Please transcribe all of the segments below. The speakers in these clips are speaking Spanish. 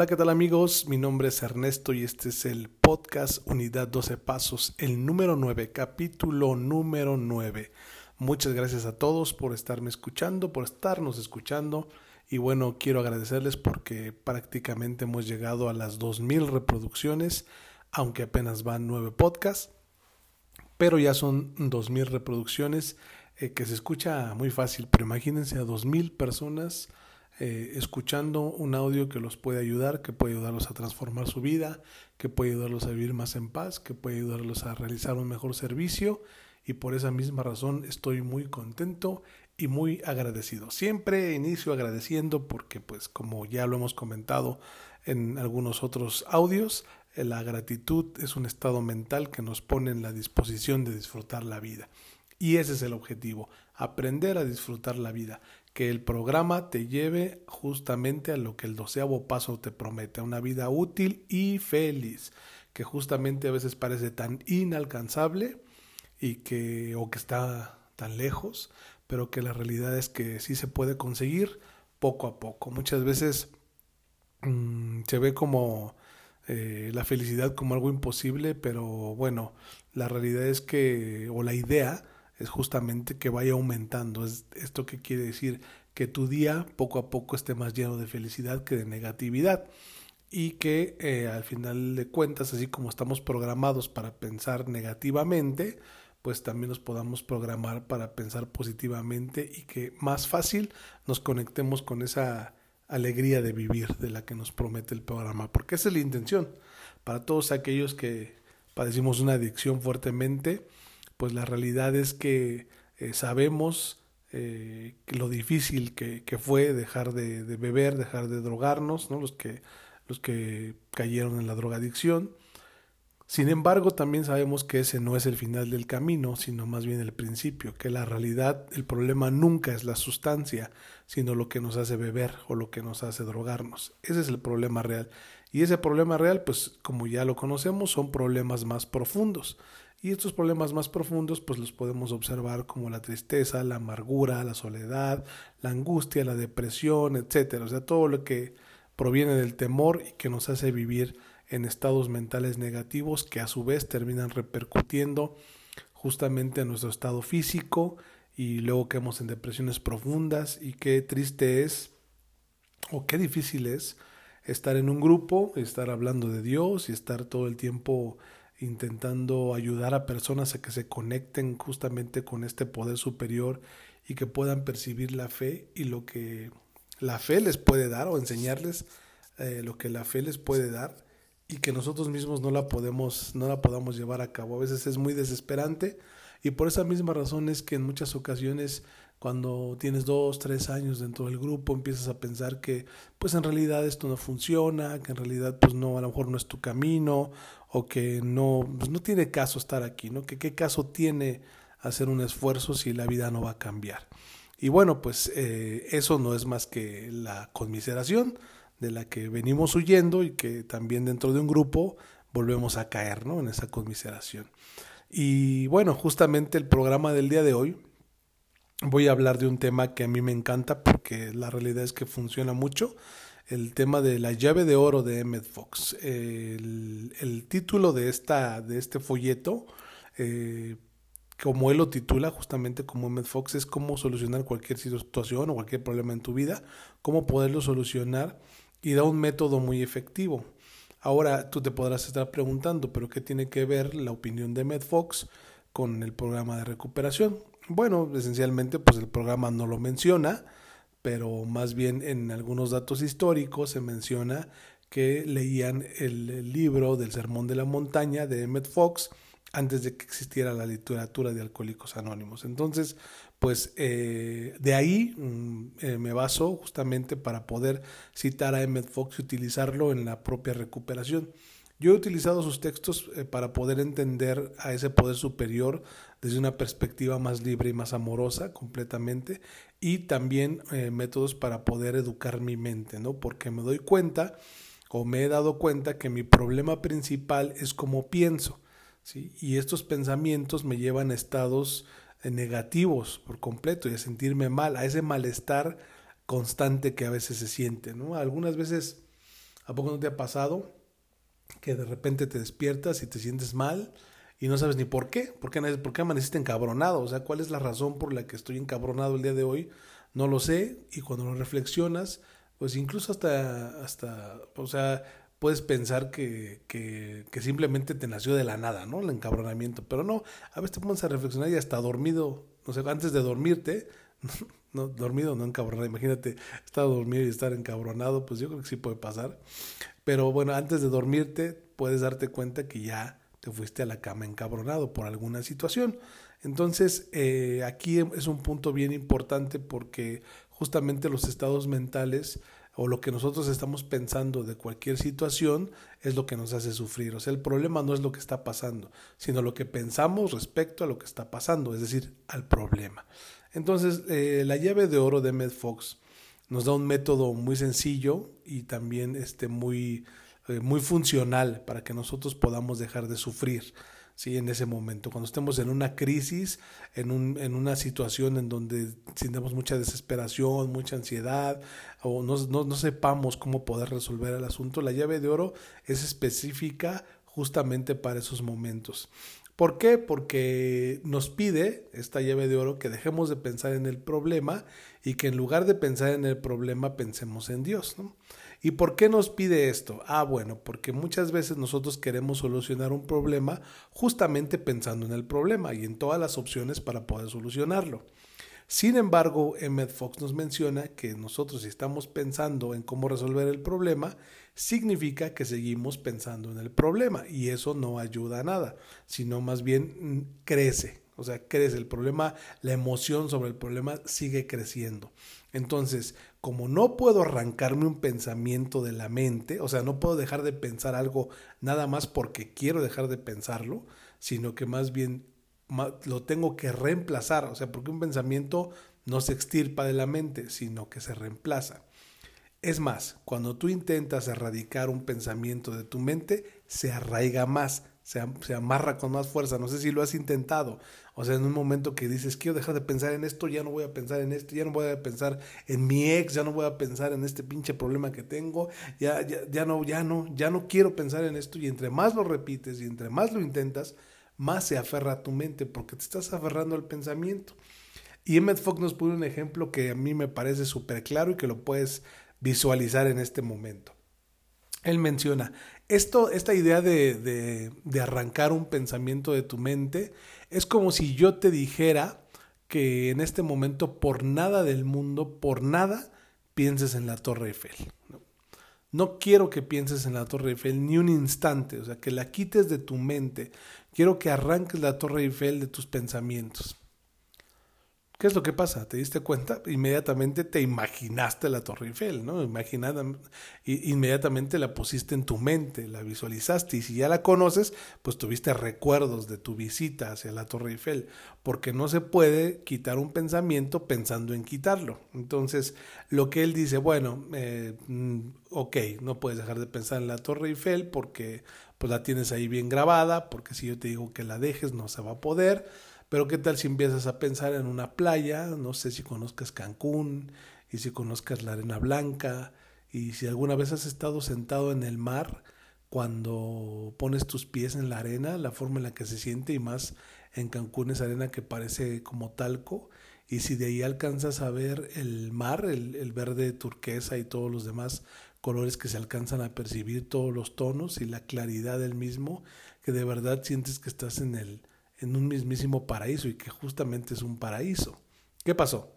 Hola, ¿qué tal amigos? Mi nombre es Ernesto y este es el podcast Unidad 12 Pasos, el número 9, capítulo número 9. Muchas gracias a todos por estarme escuchando, por estarnos escuchando. Y bueno, quiero agradecerles porque prácticamente hemos llegado a las 2.000 reproducciones, aunque apenas van 9 podcasts. Pero ya son 2.000 reproducciones eh, que se escucha muy fácil, pero imagínense a 2.000 personas eh, escuchando un audio que los puede ayudar, que puede ayudarlos a transformar su vida, que puede ayudarlos a vivir más en paz, que puede ayudarlos a realizar un mejor servicio y por esa misma razón estoy muy contento y muy agradecido. Siempre inicio agradeciendo porque pues como ya lo hemos comentado en algunos otros audios, la gratitud es un estado mental que nos pone en la disposición de disfrutar la vida. Y ese es el objetivo, aprender a disfrutar la vida que el programa te lleve justamente a lo que el doceavo paso te promete, a una vida útil y feliz, que justamente a veces parece tan inalcanzable y que o que está tan lejos, pero que la realidad es que sí se puede conseguir poco a poco. Muchas veces mmm, se ve como eh, la felicidad como algo imposible, pero bueno, la realidad es que, o la idea es justamente que vaya aumentando. Es esto que quiere decir que tu día poco a poco esté más lleno de felicidad que de negatividad y que eh, al final de cuentas, así como estamos programados para pensar negativamente, pues también nos podamos programar para pensar positivamente y que más fácil nos conectemos con esa alegría de vivir de la que nos promete el programa, porque esa es la intención. Para todos aquellos que padecimos una adicción fuertemente, pues la realidad es que eh, sabemos eh, lo difícil que, fue dejar de, de, beber, dejar de drogarnos, ¿no? los, que, los que cayeron en la drogadicción. Sin embargo, también sabemos que ese no es el final del camino, sino más bien el principio, que la realidad, el problema nunca es la sustancia, sino lo que nos hace beber o lo que nos hace drogarnos. Ese es el problema real. Y ese problema real, pues como ya lo conocemos, son problemas más profundos. Y estos problemas más profundos pues los podemos observar como la tristeza, la amargura, la soledad, la angustia, la depresión, etcétera, o sea, todo lo que proviene del temor y que nos hace vivir en estados mentales negativos que a su vez terminan repercutiendo justamente en nuestro estado físico y luego quedamos en depresiones profundas. Y qué triste es o qué difícil es estar en un grupo, estar hablando de Dios y estar todo el tiempo intentando ayudar a personas a que se conecten justamente con este poder superior y que puedan percibir la fe y lo que la fe les puede dar o enseñarles eh, lo que la fe les puede dar y que nosotros mismos no la podemos no la podamos llevar a cabo. A veces es muy desesperante y por esa misma razón es que en muchas ocasiones cuando tienes dos, tres años dentro del grupo, empiezas a pensar que pues en realidad esto no funciona, que en realidad pues no, a lo mejor no es tu camino, o que no, pues no tiene caso estar aquí, ¿no? Que qué caso tiene hacer un esfuerzo si la vida no va a cambiar. Y bueno, pues eh, eso no es más que la conmiseración de la que venimos huyendo y que también dentro de un grupo volvemos a caer, ¿no? En esa conmiseración. Y bueno, justamente el programa del día de hoy voy a hablar de un tema que a mí me encanta porque la realidad es que funciona mucho. El tema de la llave de oro de Emmett Fox. El, título de, esta, de este folleto, eh, como él lo titula, justamente como Emmett Fox, es cómo solucionar cualquier situación o cualquier problema en tu vida, cómo poderlo solucionar y da un método muy efectivo. Ahora tú te podrás estar preguntando, pero ¿qué tiene que ver la opinión de Emmett Fox con el programa de recuperación? Bueno, esencialmente pues el programa no lo menciona, pero más bien en algunos datos históricos se menciona que leían el, libro del Sermón de la Montaña de Emmett Fox antes de que existiera la literatura de Alcohólicos Anónimos. Entonces, pues eh, de ahí mm, eh, me baso justamente para poder citar a Emmett Fox y utilizarlo en la propia recuperación. Yo he utilizado sus textos eh, para poder entender a ese poder superior desde una perspectiva más libre y más amorosa completamente y también métodos para poder educar mi mente, ¿no? Porque me doy cuenta o me he dado cuenta que mi problema principal es cómo pienso, ¿sí? Y estos pensamientos me llevan a estados negativos por completo y a sentirme mal, a ese malestar constante que a veces se siente, ¿no? Algunas veces ¿A poco no te ha pasado que de repente te despiertas y te sientes mal y no sabes ni por qué? ¿Por qué, por qué amaneciste encabronado? O sea, ¿cuál es la razón por la que estoy encabronado el día de hoy? No lo sé y cuando lo reflexionas, pues incluso hasta, hasta o sea, puedes pensar que, que, simplemente te nació de la nada, ¿no? El encabronamiento. Pero no, a veces te pones a reflexionar y hasta dormido, no sé, antes de dormirte, no, dormido, no encabronado. Imagínate, estar dormido y estar encabronado, pues yo creo que sí puede pasar. Pero bueno, antes de dormirte, puedes darte cuenta que ya te fuiste a la cama encabronado por alguna situación. Entonces, eh, aquí es un punto bien importante porque justamente los estados mentales o lo que nosotros estamos pensando de cualquier situación es lo que nos hace sufrir. O sea, el problema no es lo que está pasando, sino lo que pensamos respecto a lo que está pasando, es decir, al problema. Entonces, eh, la llave de oro de Med Fox nos da un método muy sencillo y también este, muy, eh, muy funcional para que nosotros podamos dejar de sufrir. ¿Sí? en ese momento, cuando estemos en una crisis, en, un, en una situación en donde sintamos mucha desesperación, mucha ansiedad, o no, no, sepamos cómo poder resolver el asunto, la llave de oro es específica justamente para esos momentos. ¿Por qué? Porque nos pide esta llave de oro que dejemos de pensar en el problema y que en lugar de pensar en el problema pensemos en Dios. ¿no? ¿Y por qué nos pide esto? Ah, bueno, porque muchas veces nosotros queremos solucionar un problema justamente pensando en el problema y en todas las opciones para poder solucionarlo. Sin embargo, Emmett Fox nos menciona que nosotros si estamos pensando en cómo resolver el problema, significa que seguimos pensando en el problema y eso no ayuda a nada, sino más bien mm, crece, o sea, crece el problema, la emoción sobre el problema sigue creciendo. Entonces, como no puedo arrancarme un pensamiento de la mente, o sea, no puedo dejar de pensar algo nada más porque quiero dejar de pensarlo, sino que más bien lo tengo que reemplazar, o sea, porque un pensamiento no se extirpa de la mente, sino que se reemplaza. Es más, cuando tú intentas erradicar un pensamiento de tu mente, se arraiga más, se, amarra con más fuerza. No sé si lo has intentado. O sea, en un momento que dices, quiero dejar de pensar en esto, ya no voy a pensar en esto, ya no voy a pensar en mi ex, ya no voy a pensar en este pinche problema que tengo, ya, ya, ya no, ya no, ya no quiero pensar en esto. Y entre más lo repites y entre más lo intentas, más se aferra a tu mente porque te estás aferrando al pensamiento. Y Emmett Fox nos pone un ejemplo que a mí me parece súper claro y que lo puedes visualizar en este momento. Él menciona, esto, esta idea de, de, arrancar un pensamiento de tu mente es como si yo te dijera que en este momento por nada del mundo, por nada, pienses en la Torre Eiffel. No quiero que pienses en la Torre Eiffel ni un instante, o sea, que la quites de tu mente. Quiero que arranques la Torre Eiffel de tus pensamientos. ¿Qué es lo que pasa? ¿Te diste cuenta? Inmediatamente te imaginaste la Torre Eiffel, ¿no? Imaginada, inmediatamente la pusiste en tu mente, la visualizaste y si ya la conoces, pues tuviste recuerdos de tu visita hacia la Torre Eiffel, porque no se puede quitar un pensamiento pensando en quitarlo. Entonces, lo que él dice, bueno, eh, mm, ok, no puedes dejar de pensar en la Torre Eiffel porque pues la tienes ahí bien grabada, porque si yo te digo que la dejes no se va a poder pero qué tal si empiezas a pensar en una playa, no sé si conozcas Cancún y si conozcas la arena blanca y si alguna vez has estado sentado en el mar cuando pones tus pies en la arena, la forma en la que se siente y más en Cancún es arena que parece como talco. Y si de ahí alcanzas a ver el mar, el, el verde turquesa y todos los demás colores que se alcanzan a percibir, todos los tonos y la claridad del mismo, que de verdad sientes que estás en el, en un mismísimo paraíso y que justamente es un paraíso. ¿Qué pasó?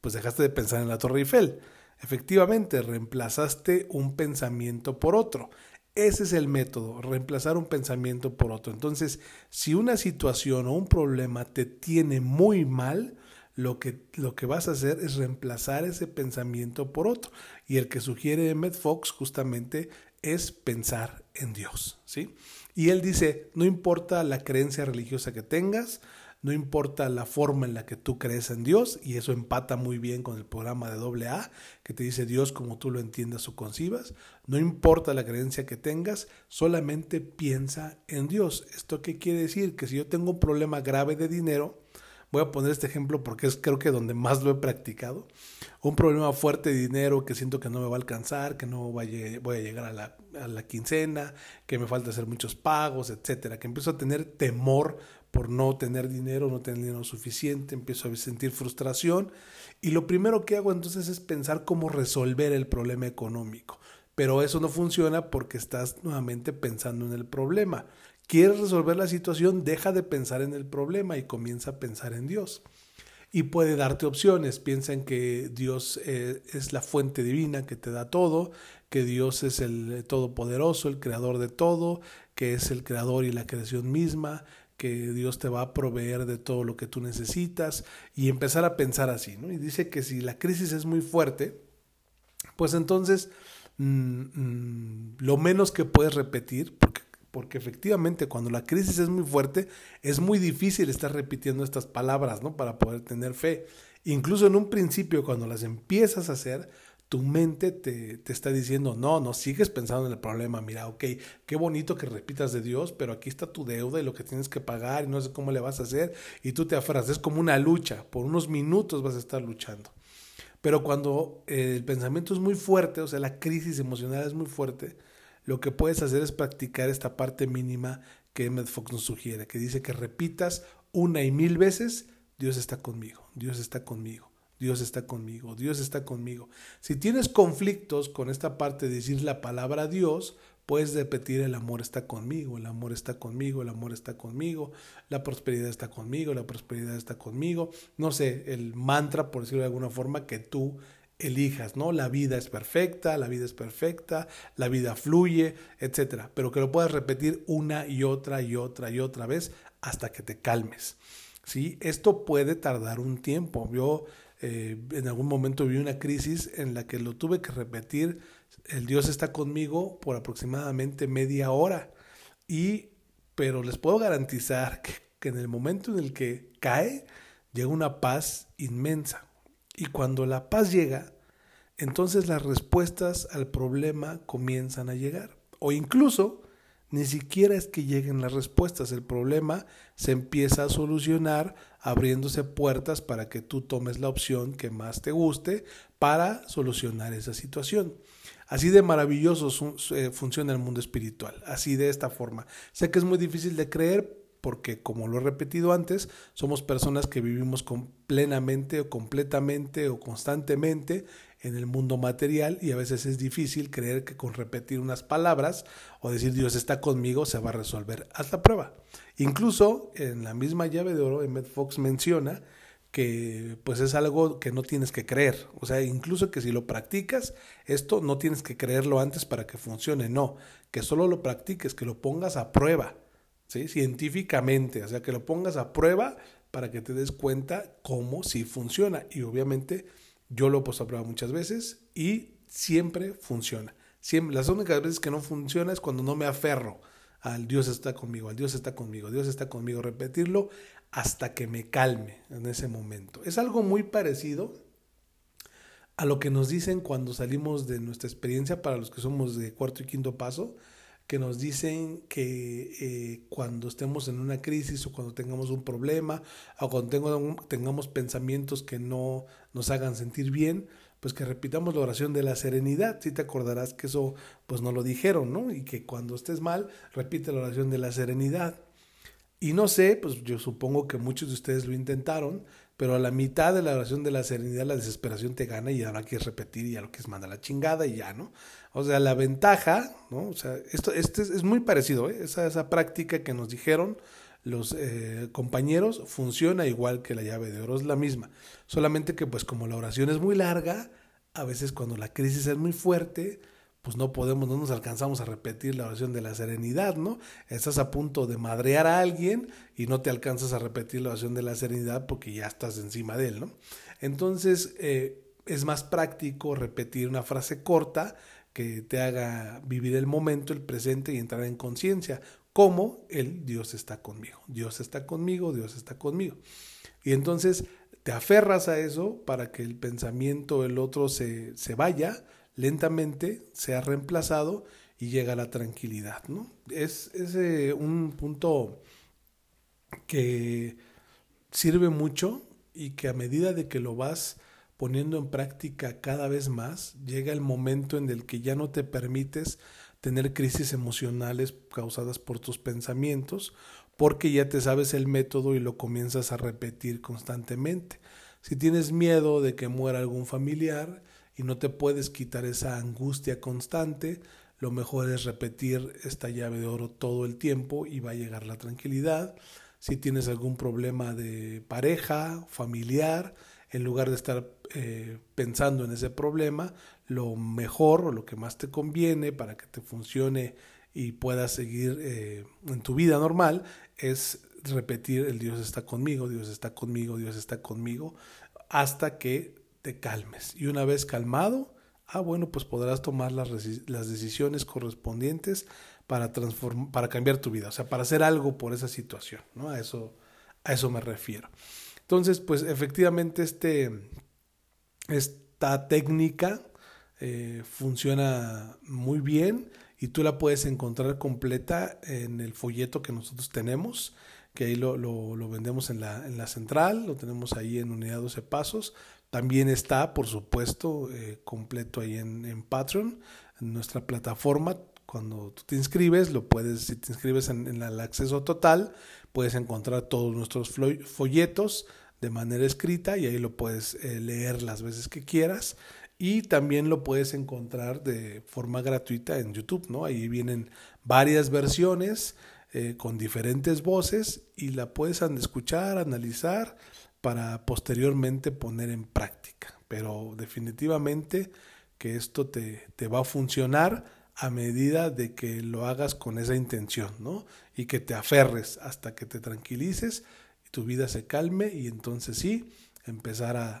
Pues dejaste de pensar en la Torre Eiffel. Efectivamente, reemplazaste un pensamiento por otro. Ese es el método, reemplazar un pensamiento por otro. Entonces, si una situación o un problema te tiene muy mal, lo que, lo que vas a hacer es reemplazar ese pensamiento por otro. Y el que sugiere Emmett Fox justamente es pensar en Dios, ¿sí? Y él dice, no importa la creencia religiosa que tengas, no importa la forma en la que tú crees en Dios, y eso empata muy bien con el programa de AA, que te dice Dios como tú lo entiendas o concibas, no importa la creencia que tengas, solamente piensa en Dios. ¿Esto qué quiere decir? Que si yo tengo un problema grave de dinero, Voy a poner este ejemplo porque es creo que donde más lo he practicado. Un problema fuerte de dinero que siento que no me va a alcanzar, que no voy a llegar a la, a la quincena, que me falta hacer muchos pagos, etcétera. Que empiezo a tener temor por no tener dinero, no tener dinero suficiente, empiezo a sentir frustración y lo primero que hago entonces es pensar cómo resolver el problema económico. Pero eso no funciona porque estás nuevamente pensando en el problema. ¿Quieres resolver la situación? Deja de pensar en el problema y comienza a pensar en Dios. Y puede darte opciones. Piensa en que Dios eh, es la fuente divina que te da todo, que Dios es el todopoderoso, el creador de todo, que es el creador y la creación misma, que Dios te va a proveer de todo lo que tú necesitas y empezar a pensar así. Y dice que si la crisis es muy fuerte, pues entonces mm, mm, lo menos que puedes repetir, porque, efectivamente cuando la crisis es muy fuerte, es muy difícil estar repitiendo estas palabras, ¿no? Para poder tener fe. Incluso en un principio, cuando las empiezas a hacer, tu mente te, te, está diciendo, no, no sigues pensando en el problema, mira, ok, qué bonito que repitas de Dios, pero aquí está tu deuda y lo que tienes que pagar y no sé cómo le vas a hacer, y tú te aferras, es como una lucha, por unos minutos vas a estar luchando. Pero cuando el pensamiento es muy fuerte, o sea, la crisis emocional es muy fuerte, lo que puedes hacer es practicar esta parte mínima que Emmett Fox nos sugiere, que dice que repitas una y mil veces, Dios está conmigo, Dios está conmigo. Dios está conmigo, Dios está conmigo. Si tienes conflictos con esta parte de decir la palabra Dios, puedes repetir el amor está conmigo, el amor está conmigo, el amor está conmigo, la prosperidad está conmigo, la prosperidad está conmigo. No sé, el mantra, por decirlo de alguna forma, que tú elijas, ¿no? La vida es perfecta, la vida es perfecta, la vida fluye, etcétera, pero que lo puedas repetir una y otra y otra y otra vez hasta que te calmes. ¿Sí? Esto puede tardar un tiempo. Yo eh, en algún momento vi una crisis en la que lo tuve que repetir, el Dios está conmigo por aproximadamente media hora. Y, pero les puedo garantizar que, que en el momento en el que cae, llega una paz inmensa. Y cuando la paz llega, entonces las respuestas al problema comienzan a llegar. O incluso ni siquiera es que lleguen las respuestas, el problema se empieza a solucionar abriéndose puertas para que tú tomes la opción que más te guste para solucionar esa situación. Así de maravilloso eh, funciona el mundo espiritual, así de esta forma. Sé que es muy difícil de creer porque, como lo he repetido antes, somos personas que vivimos con plenamente o completamente o constantemente en el mundo material y a veces es difícil creer que con repetir unas palabras o decir Dios está conmigo se va a resolver. Haz la prueba. Incluso en la misma llave de oro, Emmett Fox menciona que pues es algo que no tienes que creer. O sea, incluso que si lo practicas, esto no tienes que creerlo antes para que funcione, no, que solo lo practiques, que lo pongas a prueba, ¿sí? científicamente, o sea, que lo pongas a prueba para que te des cuenta cómo sí funciona. Y obviamente yo lo he puesto a prueba muchas veces y siempre funciona. Siempre, las únicas veces que no funciona es cuando no me aferro al Dios está conmigo, al Dios está conmigo, Dios está conmigo. Repetirlo hasta que me calme en ese momento. Es algo muy parecido a lo que nos dicen cuando salimos de nuestra experiencia para los que somos de cuarto y quinto paso, que nos dicen que eh, cuando estemos en una crisis o cuando tengamos un problema o cuando tengamos pensamientos que no nos hagan sentir bien, pues que repitamos la oración de la serenidad. Si te acordarás que eso pues no lo dijeron, ¿no? Y que cuando estés mal, repite la oración de la serenidad. Y no sé, pues yo supongo que muchos de ustedes lo intentaron, pero a la mitad de la oración de la serenidad la desesperación te gana y no quieres repetir y ya lo quieres mandar la chingada y ya, ¿no? O sea, la ventaja, ¿no? O sea, esto este es, muy parecido, ¿eh? esa, esa práctica que nos dijeron los eh, compañeros funciona igual que la llave de oro, es la misma. Solamente que pues como la oración es muy larga, a veces cuando la crisis es muy fuerte, pues no podemos, no nos alcanzamos a repetir la oración de la serenidad, ¿no? Estás a punto de madrear a alguien y no te alcanzas a repetir la oración de la serenidad porque ya estás encima de él, ¿no? Entonces, eh, es más práctico repetir una frase corta que te haga vivir el momento, el presente y entrar en conciencia, como el Dios está conmigo, Dios está conmigo, Dios está conmigo. Y entonces te aferras a eso para que el pensamiento del otro se, se vaya, lentamente sea reemplazado y llega la tranquilidad. ¿no? Es, es eh, un punto que sirve mucho y que a medida de que lo vas poniendo en práctica cada vez más, llega el momento en el que ya no te permites tener crisis emocionales causadas por tus pensamientos, porque ya te sabes el método y lo comienzas a repetir constantemente. Si tienes miedo de que muera algún familiar y no te puedes quitar esa angustia constante, lo mejor es repetir esta llave de oro todo el tiempo y va a llegar la tranquilidad. Si tienes algún problema de pareja, familiar, en lugar de estar eh, pensando en ese problema, lo mejor o lo que más te conviene para que te funcione y puedas seguir eh, en tu vida normal es repetir el Dios está conmigo, Dios está conmigo, Dios está conmigo, hasta que te calmes. Y una vez calmado, ah, bueno, pues podrás tomar las, las decisiones correspondientes para, para cambiar tu vida, o sea, para hacer algo por esa situación, ¿no? A eso, a eso me refiero. Entonces, pues efectivamente este, esta técnica eh, funciona muy bien y tú la puedes encontrar completa en el folleto que nosotros tenemos, que ahí lo, lo, vendemos en la, en la, central, lo tenemos ahí en unidad 12 pasos. También está, por supuesto, eh, completo ahí en, en Patreon, en nuestra plataforma. Cuando tú te inscribes, lo puedes, si te inscribes en, el acceso total, puedes encontrar todos nuestros folletos de manera escrita y ahí lo puedes eh, leer las veces que quieras y también lo puedes encontrar de forma gratuita en YouTube, ¿no? Ahí vienen varias versiones eh, con diferentes voces y la puedes escuchar, analizar para posteriormente poner en práctica. Pero definitivamente que esto te, te va a funcionar a medida de que lo hagas con esa intención, ¿no? Y que te aferres hasta que te tranquilices tu vida se calme y entonces sí, empezar a,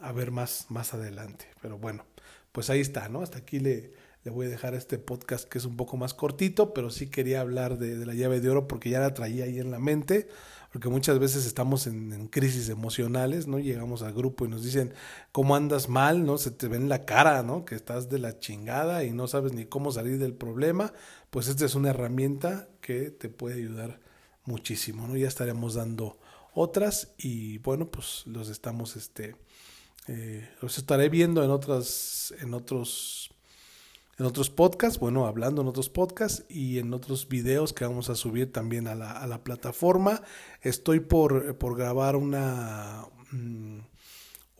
a, ver más, más adelante. Pero bueno, pues ahí está, ¿no? Hasta aquí le, le voy a dejar este podcast que es un poco más cortito, pero sí quería hablar de, de, la llave de oro porque ya la traía ahí en la mente, porque muchas veces estamos en, en, crisis emocionales, ¿no? Llegamos al grupo y nos dicen, ¿cómo andas mal? ¿No? Se te ve en la cara, ¿no? Que estás de la chingada y no sabes ni cómo salir del problema. Pues esta es una herramienta que te puede ayudar muchísimo, ¿no? Ya estaremos dando otras y bueno, pues los estamos, este, eh, los estaré viendo en otras, en otros, en otros podcasts, bueno, hablando en otros podcasts y en otros videos que vamos a subir también a la, a la plataforma. Estoy por, por grabar una, mm,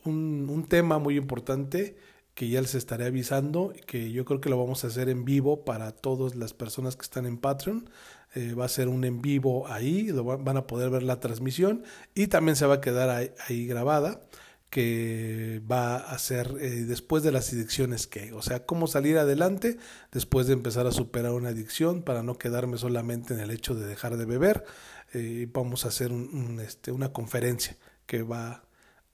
un, un tema muy importante que ya les estaré avisando, que yo creo que lo vamos a hacer en vivo para todas las personas que están en Patreon. Eh, va a ser un en vivo ahí, van a poder ver la transmisión y también se va a quedar ahí, grabada que va a ser eh, después de las adicciones que, o sea, cómo salir adelante después de empezar a superar una adicción para no quedarme solamente en el hecho de dejar de beber. Eh, vamos a hacer un, este, una conferencia que va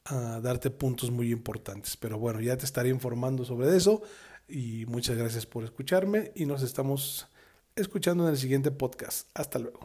a darte puntos muy importantes. Pero bueno, ya te estaré informando sobre eso y muchas gracias por escucharme y nos estamos escuchando en el siguiente podcast. Hasta luego.